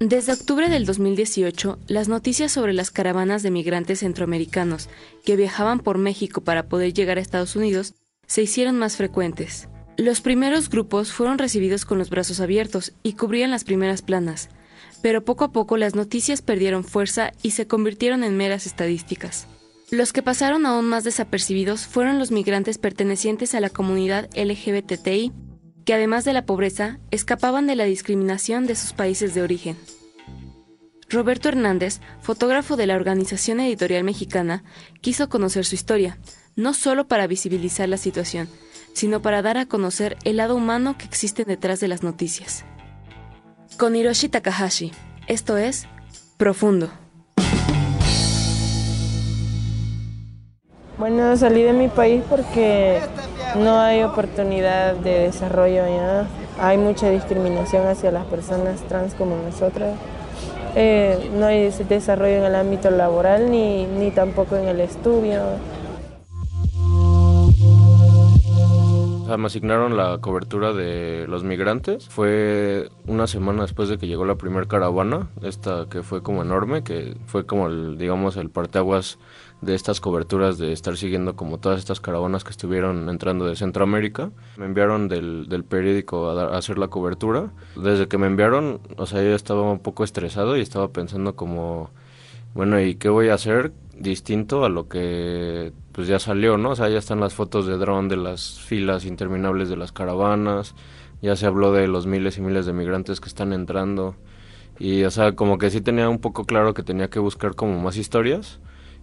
Desde octubre del 2018, las noticias sobre las caravanas de migrantes centroamericanos que viajaban por México para poder llegar a Estados Unidos se hicieron más frecuentes. Los primeros grupos fueron recibidos con los brazos abiertos y cubrían las primeras planas, pero poco a poco las noticias perdieron fuerza y se convirtieron en meras estadísticas. Los que pasaron aún más desapercibidos fueron los migrantes pertenecientes a la comunidad LGBTI que además de la pobreza, escapaban de la discriminación de sus países de origen. Roberto Hernández, fotógrafo de la Organización Editorial Mexicana, quiso conocer su historia, no solo para visibilizar la situación, sino para dar a conocer el lado humano que existe detrás de las noticias. Con Hiroshi Takahashi, esto es Profundo. Bueno, salí de mi país porque no hay oportunidad de desarrollo ya. Hay mucha discriminación hacia las personas trans como nosotras. Eh, no hay desarrollo en el ámbito laboral ni, ni tampoco en el estudio. me asignaron la cobertura de los migrantes. Fue una semana después de que llegó la primera caravana, esta que fue como enorme, que fue como el, digamos, el parteaguas de estas coberturas de estar siguiendo como todas estas caravanas que estuvieron entrando de Centroamérica. Me enviaron del, del periódico a, hacer la cobertura. Desde que me enviaron, o sea, yo estaba un poco estresado y estaba pensando como, bueno, ¿y qué voy a hacer distinto a lo que pues ya salió, ¿no? O sea, ya están las fotos de dron de las filas interminables de las caravanas, ya se habló de los miles y miles de migrantes que están entrando. Y, o sea, como que sí tenía un poco claro que tenía que buscar como más historias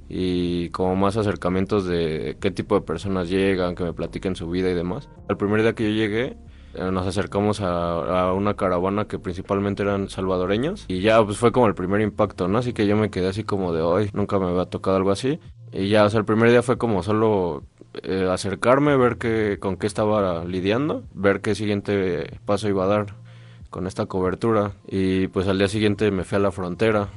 y como más acercamientos de qué tipo de personas llegan, que me platiquen su vida y demás. El primer día que yo llegué, eh, nos acercamos a, una caravana que principalmente eran salvadoreños y ya pues fue como el primer impacto, ¿no? Así que yo me quedé así como de hoy, nunca me había tocado algo así. Y ya, o sea, el primer día fue como solo eh, acercarme, ver qué, con qué estaba lidiando, ver qué siguiente paso iba a dar con esta cobertura. Y pues al día siguiente me fui a la frontera.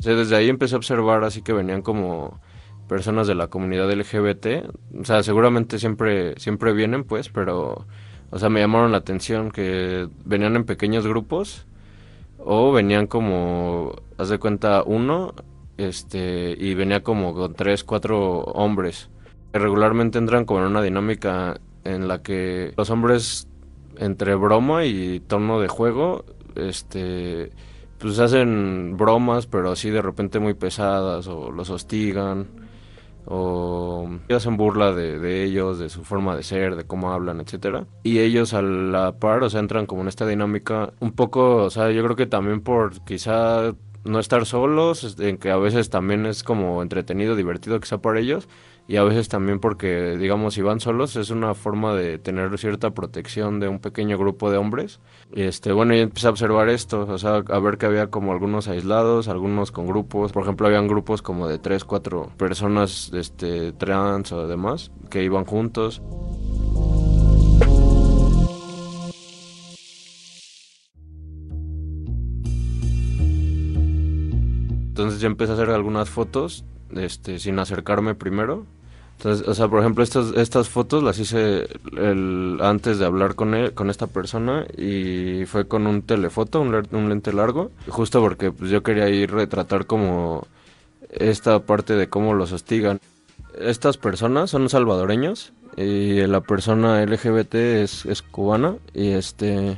Desde ahí empecé a observar así que venían como personas de la comunidad LGBT, o sea, seguramente siempre siempre vienen pues, pero o sea, me llamaron la atención que venían en pequeños grupos o venían como haz de cuenta uno este y venía como con tres, cuatro hombres. Regularmente entran como en una dinámica en la que los hombres entre broma y tono de juego este pues hacen bromas, pero así de repente muy pesadas, o los hostigan, o hacen burla de, ellos, de su forma de ser, de cómo hablan, etcétera. Y ellos a la par, o sea, entran como en esta dinámica un poco, o sea, yo creo que también por quizá no estar solos, en que a veces también es como entretenido, divertido quizá para ellos, y a veces también porque, digamos, si van solos es una forma de tener cierta protección de un pequeño grupo de hombres. Y este, bueno, yo empecé a observar esto, o sea, a ver que había como algunos aislados, algunos con grupos, por ejemplo, habían grupos como de tres, cuatro personas, este, trans o demás, que iban juntos. Entonces yo empecé a hacer algunas fotos, este, sin acercarme primiro entonces, o sea, por ejemplo, estas, estas fotos las hice antes de hablar con él, con esta persona y fue con un telefoto, un, lente largo, justo porque pues, yo quería ir retratar como esta parte de cómo los hostigan. Estas personas son salvadoreños y la persona LGBT es, cubana y este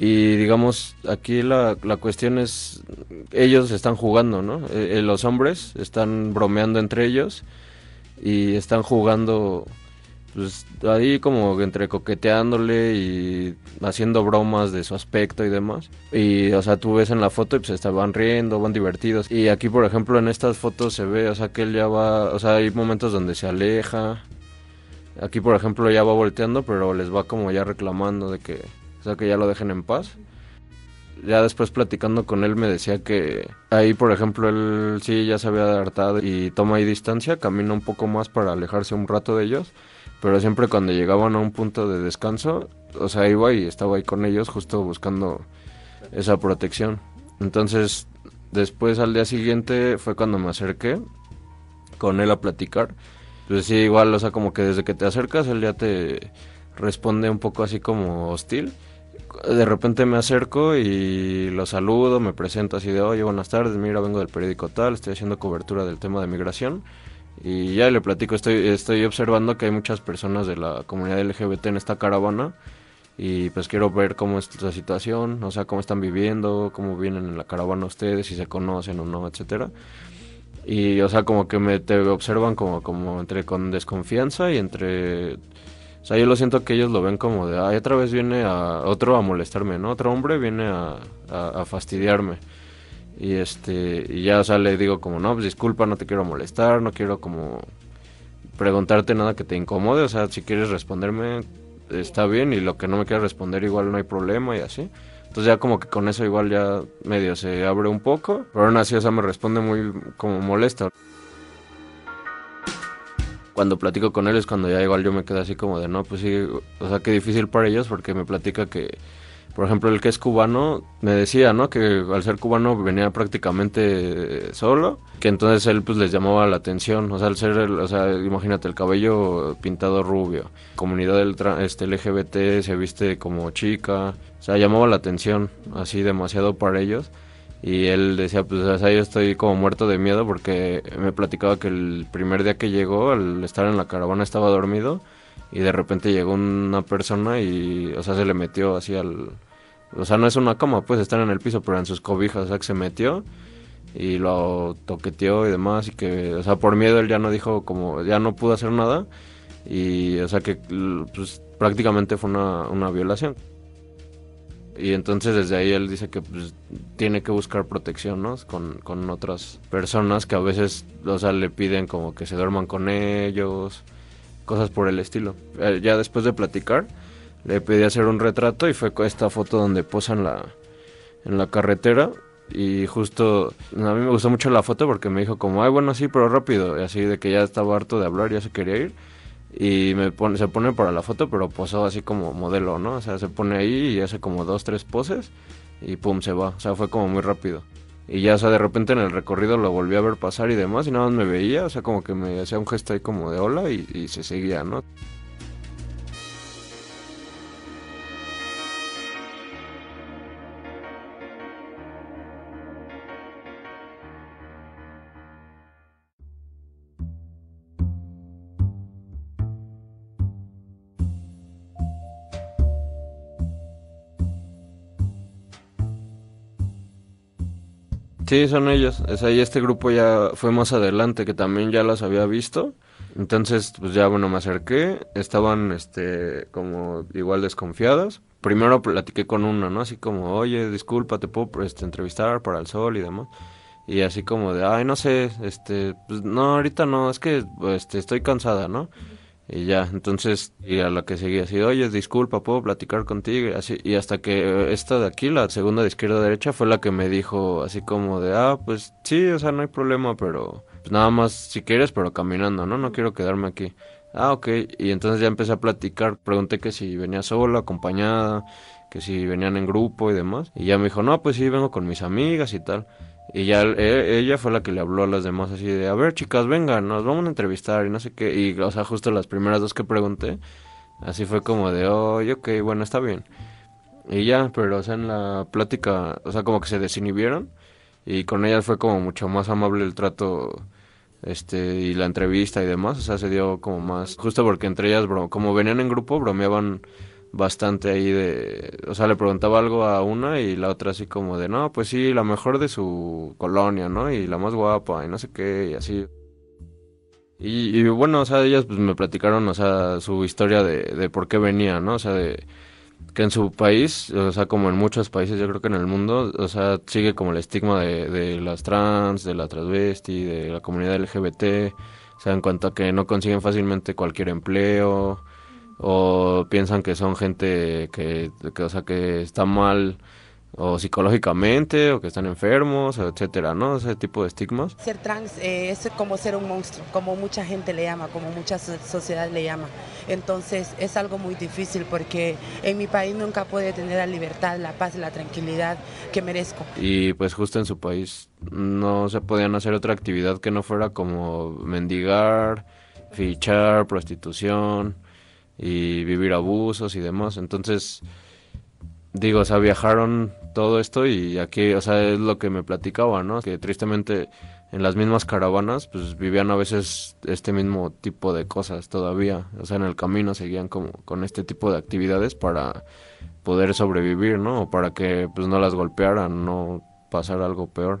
y digamos aquí la, la cuestión es ellos están jugando, ¿no? Eh, los hombres están bromeando entre ellos y están jugando pues ahí como entre coqueteándole y haciendo bromas de su aspecto y demás. Y o sea, tú ves en la foto y pues estaban riendo, van divertidos. Y aquí por ejemplo en estas fotos se ve, o sea, que él ya va, o sea, hay momentos donde se aleja. Aquí por ejemplo ya va volteando, pero les va como ya reclamando de que, o sea, que ya lo dejen en paz. Ya después platicando con él me decía que ahí, por ejemplo, él sí ya se había hartado y toma ahí distancia, camina un poco más para alejarse un rato de ellos, pero siempre cuando llegaban a un punto de descanso, o sea, iba y estaba ahí con ellos justo buscando esa protección. Entonces, después al día siguiente fue cuando me acerqué con él a platicar. Pues sí, igual, o sea, como que desde que te acercas él ya te responde un poco así como hostil de repente me acerco y lo saludo, me presento así de, oye, buenas tardes, mira, vengo del periódico tal, estoy haciendo cobertura del tema de migración. Y ya le platico, estoy, estoy observando que hay muchas personas de la comunidad LGBT en esta caravana y pues quiero ver cómo es la situación, o sea, cómo están viviendo, cómo vienen en la caravana ustedes, si se conocen o no, etcétera. Y, o sea, como que me te observan como, como entre con desconfianza y entre sea, yo lo siento que ellos lo ven como de, ay, otra vez viene a otro a molestarme, ¿no? Otro hombre viene a, fastidiarme. Y este, y ya, o sea, le digo como, no, pues disculpa, no te quiero molestar, no quiero como preguntarte nada que te incomode, o sea, si quieres responderme está bien y lo que no me quieras responder igual no hay problema y así. Entonces ya como que con eso igual ya medio se abre un poco, pero aún así, o sea, me responde muy como molesto cuando platico con él cuando ya igual yo me quedo así como de, no, pues sí, o sea, qué difícil para ellos porque me platica que, por ejemplo, el que es cubano me decía, ¿no? Que al ser cubano venía prácticamente solo, que entonces él pues les llamaba la atención, o sea, al ser, o sea, imagínate el cabello pintado rubio, comunidad del este LGBT se viste como chica, o sea, llamaba la atención así demasiado para ellos y él decía, pues o sea, yo estoy como muerto de miedo porque me platicaba que el primer día que llegó, al estar en la caravana estaba dormido y de repente llegó una persona y, o sea, se le metió así al... O sea, no es una cama, pues estar en el piso, pero en sus cobijas, o sea, que se metió y lo toqueteó y demás y que, o sea, por miedo él ya no dijo como, ya no pudo hacer nada y, o sea, que pues prácticamente fue una, una violación. Y entonces desde ahí él dice que pues, tiene que buscar protección, ¿no? Con, con otras personas que a veces, o sea, le piden como que se duerman con ellos, cosas por el estilo. Eh, ya después de platicar, le pedí hacer un retrato y fue esta foto donde posan la, en la carretera y justo a mí me gustó mucho la foto porque me dijo como, ay, bueno, sí, pero rápido, así de que ya estaba harto de hablar, ya se quería ir y me pone, se pone para la foto, pero posó así como modelo, ¿no? O sea, se pone ahí y hace como dos, tres poses y pum, se va. O sea, fue como muy rápido. Y ya, o sea, de repente en el recorrido lo volví a ver pasar y demás y nada más me veía, o sea, como que me hacía un gesto ahí como de hola y, y se seguía, ¿no? Sí, son ellos. Es ahí este grupo ya fue más adelante, que también ya las había visto. Entonces, pues ya bueno, me acerqué. Estaban, este, como igual desconfiadas. Primero platiqué con una, ¿no? Así como, oye, disculpa, te puedo este, entrevistar para el sol y demás. Y así como de, ay, no sé, este, pues no, ahorita no, es que, este, estoy cansada, ¿no? Y ya, entonces, y a la que seguía así, oye, disculpa, ¿puedo platicar contigo? Así, y hasta que esta de aquí, la segunda de izquierda a derecha, fue la que me dijo así como de, ah, pues sí, o sea, no hay problema, pero pues nada más si quieres, pero caminando, ¿no? No quiero quedarme aquí. Ah, ok. Y entonces ya empecé a platicar, pregunté que si venía sola, acompañada, que si venían en grupo y demás. Y ya me dijo, no, pues sí, vengo con mis amigas y tal. Y ya e, ella fue la que le habló a las demás así de, a ver chicas, vengan, nos vamos a entrevistar y no sé qué. Y, o sea, justo las primeras dos que pregunté, así fue como de, oh, ok, bueno, está bien. Y ya, pero o sea, en la plática, o sea, como que se desinhibieron y con ellas fue como mucho más amable el trato este y la entrevista y demás, o sea, se dio como más, justo porque entre ellas, bro, como venían en grupo, bromeaban bastante ahí de, o sea, le preguntaba algo a una y la otra así como de, no, pues sí, la mejor de su colonia, ¿no? Y la más guapa y no sé qué y así. Y, bueno, o sea, ellas pues me platicaron, o sea, su historia de, de por qué venía, ¿no? O sea, de que en su país, o sea, como en muchos países, yo creo que en el mundo, o sea, sigue como el estigma de, de las trans, de la transvesti, de la comunidad LGBT, o sea, en cuanto a que no consiguen fácilmente cualquier empleo, o piensan que son gente que, o sea, que está mal o psicológicamente, o que están enfermos, etcétera, ¿no? Ese tipo de estigmas. Ser trans eh, es como ser un monstruo, como mucha gente le llama, como mucha sociedad le llama. Entonces es algo muy difícil porque en mi país nunca puede tener la libertad, la paz, la tranquilidad que merezco. Y pues justo en su país no se podían hacer otra actividad que no fuera como mendigar, fichar, prostitución y vivir abusos y demás. Entonces digo, o sea, viajaron todo esto y aquí, o sea, es lo que me platicaba, ¿no? Que tristemente en las mismas caravanas, pues vivían a veces este mismo tipo de cosas todavía, o sea, en el camino seguían como con este tipo de actividades para poder sobrevivir, ¿no? O para que pues no las golpearan, no pasar algo peor.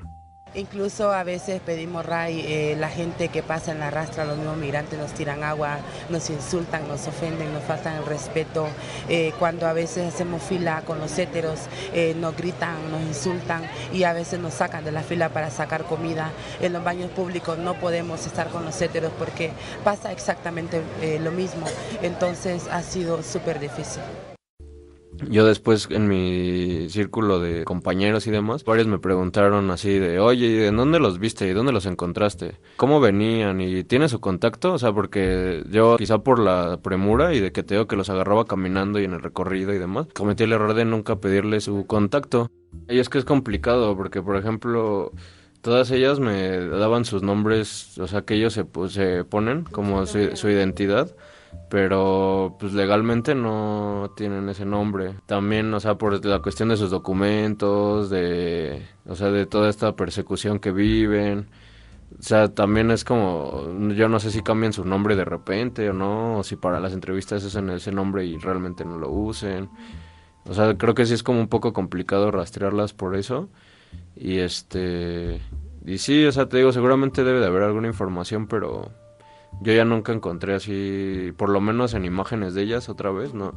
Incluso a veces pedimos RAI, eh, la gente que pasa en la rastra, los nuevos migrantes nos tiran agua, nos insultan, nos ofenden, nos faltan el respeto. Eh, cuando a veces hacemos fila con los héteros, eh, nos gritan, nos insultan y a veces nos sacan de la fila para sacar comida. En los baños públicos no podemos estar con los héteros porque pasa exactamente lo mismo. Entonces ha sido súper difícil. Yo después en mi círculo de compañeros y demás, varios me preguntaron así de, oye, ¿y de dónde los viste? ¿Y dónde los encontraste? ¿Cómo venían? ¿Y tiene su contacto? O sea, porque yo quizá por la premura y de que te digo que los agarraba caminando y en el recorrido y demás, cometí el error de nunca pedirle su contacto. Y es que es complicado porque, por ejemplo, todas ellas me daban sus nombres, o sea, que ellos se, se ponen como su, su identidad pero pues legalmente no tienen ese nombre. También, o sea, por la cuestión de sus documentos, de, o sea, de toda esta persecución que viven. O sea, también es como, yo no sé si cambian su nombre de repente o no, o si para las entrevistas es en ese nombre y realmente no lo usen. O sea, creo que sí es como un poco complicado rastrearlas por eso. Y este, y sí, o sea, te digo, seguramente debe de haber alguna información, pero yo ya nunca encontré así, por lo menos en imágenes de ellas otra vez, ¿no?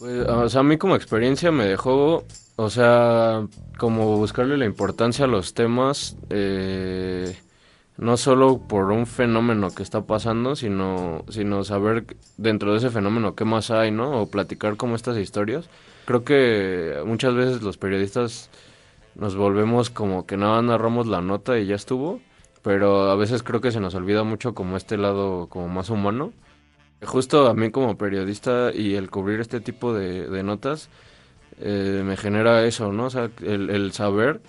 Pues, o sea, a mí como experiencia me dejó, o sea, como buscarle la importancia a los temas, eh, no solo por un fenómeno que está pasando, sino, sino saber dentro de ese fenómeno qué más hay, ¿no? O platicar como estas historias. Creo que muchas veces los periodistas nos volvemos como que nada narramos la nota y ya estuvo, pero a veces creo que se nos olvida mucho como este lado como más humano. Justo a mí como periodista y el cubrir este tipo de, notas eh, me genera eso, ¿no? O sea, el, saber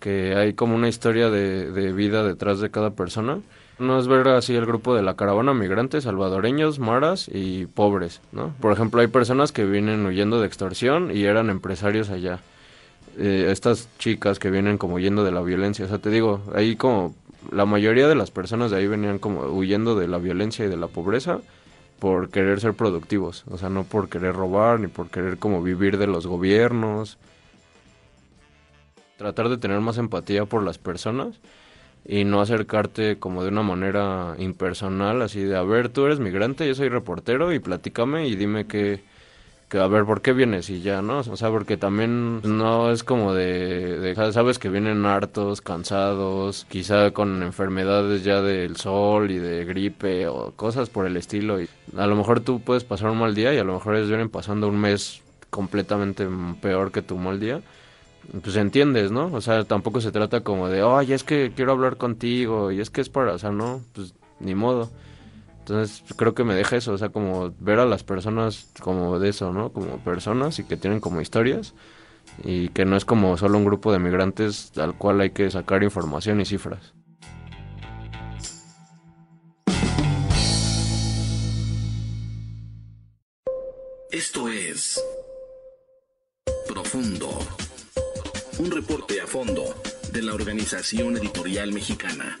que hay como una historia de, vida detrás de cada persona. No es ver así el grupo de la caravana migrantes, salvadoreños, maras y pobres, ¿no? Por ejemplo, hay personas que vienen huyendo de extorsión y eran empresarios allá. Eh, estas chicas que vienen como huyendo de la violencia, o sea, te digo, ahí como la mayoría de las personas de ahí venían como huyendo de la violencia y de la pobreza por querer ser productivos, o sea, no por querer robar ni por querer como vivir de los gobiernos. Tratar de tener más empatía por las personas y no acercarte como de una manera impersonal, así de, a ver, tú eres migrante, yo soy reportero y platícame y dime que, que a ver, ¿por qué vienes? Y ya, ¿no? O sea, porque también no es como de, sabes que vienen hartos, cansados, quizá con enfermedades ya del sol y de gripe o cosas por el estilo. Y a lo mejor tú puedes pasar un mal día y a lo mejor ellos vienen pasando un mes completamente peor que tu mal día pues entiendes, ¿no? O sea, tampoco se trata como de, oye, es que quiero hablar contigo y es que es para, o sea, no, pues ni modo. Entonces creo que me deja eso, o sea, como ver a las personas como de eso, ¿no? Como personas y que tienen como historias y que no es como solo un grupo de migrantes al cual hay que sacar información y cifras. Esto es Profundo un reporte a fondo de la Organización Editorial Mexicana.